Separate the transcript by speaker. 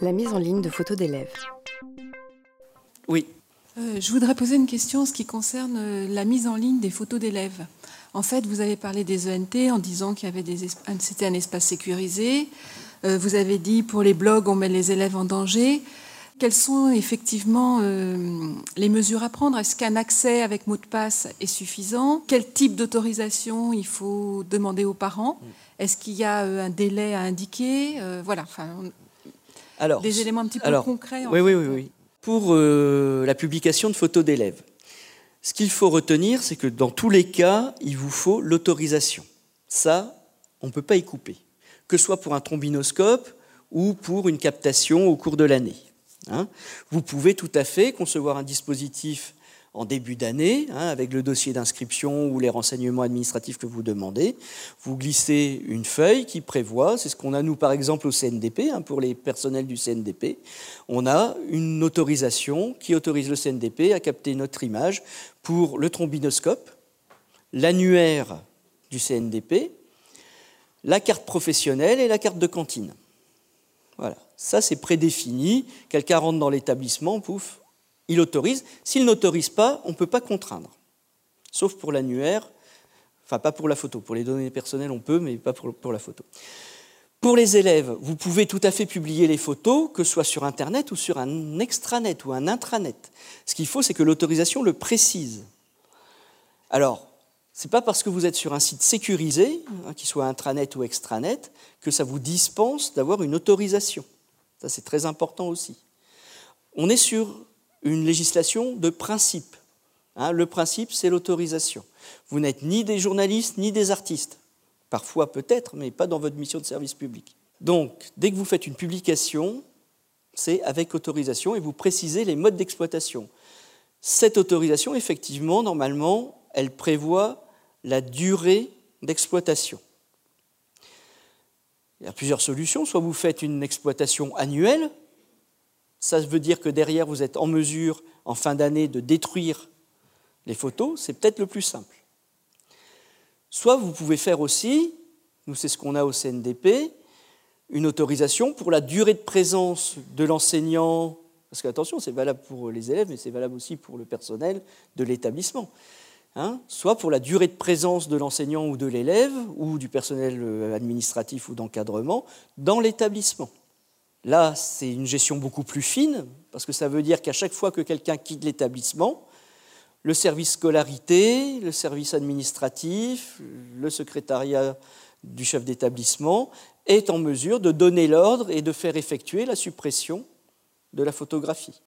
Speaker 1: La mise en ligne de photos d'élèves.
Speaker 2: Oui.
Speaker 3: Euh, je voudrais poser une question en ce qui concerne euh, la mise en ligne des photos d'élèves. En fait, vous avez parlé des ENT en disant qu'il y avait des c'était un espace sécurisé. Euh, vous avez dit pour les blogs, on met les élèves en danger. Quelles sont effectivement les mesures à prendre? Est-ce qu'un accès avec mot de passe est suffisant? Quel type d'autorisation il faut demander aux parents? Est-ce qu'il y a un délai à indiquer? Voilà. Enfin,
Speaker 2: alors,
Speaker 3: des éléments un petit peu concrets.
Speaker 2: oui, oui, oui, oui. Pour euh, la publication de photos d'élèves, ce qu'il faut retenir, c'est que dans tous les cas, il vous faut l'autorisation. Ça, on ne peut pas y couper, que ce soit pour un trombinoscope ou pour une captation au cours de l'année. Hein. vous pouvez tout à fait concevoir un dispositif en début d'année, hein, avec le dossier d'inscription ou les renseignements administratifs que vous demandez. Vous glissez une feuille qui prévoit, c'est ce qu'on a nous par exemple au CNDP, hein, pour les personnels du CNDP, on a une autorisation qui autorise le CNDP à capter notre image pour le trombinoscope, l'annuaire du CNDP, la carte professionnelle et la carte de cantine. Voilà, ça c'est prédéfini, quelqu'un rentre dans l'établissement, pouf, il autorise. S'il n'autorise pas, on ne peut pas contraindre. Sauf pour l'annuaire, enfin pas pour la photo. Pour les données personnelles, on peut, mais pas pour, la photo. Pour les élèves, vous pouvez tout à fait publier les photos, que ce soit sur Internet ou sur un extranet ou un intranet. Ce qu'il faut, c'est que l'autorisation le précise. Alors, ce n'est pas parce que vous êtes sur un site sécurisé, hein, qu'il soit intranet ou extranet, que ça vous dispense d'avoir une autorisation. Ça, c'est très important aussi. On est sur une législation de principe. Hein, le principe, c'est l'autorisation. Vous n'êtes ni des journalistes ni des artistes. Parfois peut-être, mais pas dans votre mission de service public. Donc, dès que vous faites une publication, c'est avec autorisation et vous précisez les modes d'exploitation. Cette autorisation, effectivement, normalement, elle prévoit la durée d'exploitation. Il y a plusieurs solutions. Soit vous faites une exploitation annuelle, ça veut dire que derrière, vous êtes en mesure, en fin d'année, de détruire les photos. C'est peut-être le plus simple. Soit vous pouvez faire aussi, nous c'est ce qu'on a au CNDP, une autorisation pour la durée de présence de l'enseignant, parce que attention, c'est valable pour les élèves, mais c'est valable aussi pour le personnel de l'établissement. Hein, soit pour la durée de présence de l'enseignant ou de l'élève, ou du personnel euh, administratif ou d'encadrement, dans l'établissement. Là, c'est une gestion beaucoup plus fine, parce que ça veut dire qu'à chaque fois que quelqu'un quitte l'établissement, le service scolarité, le service administratif, le secrétariat du chef d'établissement est en mesure de donner l'ordre et de faire effectuer la suppression de la photographie.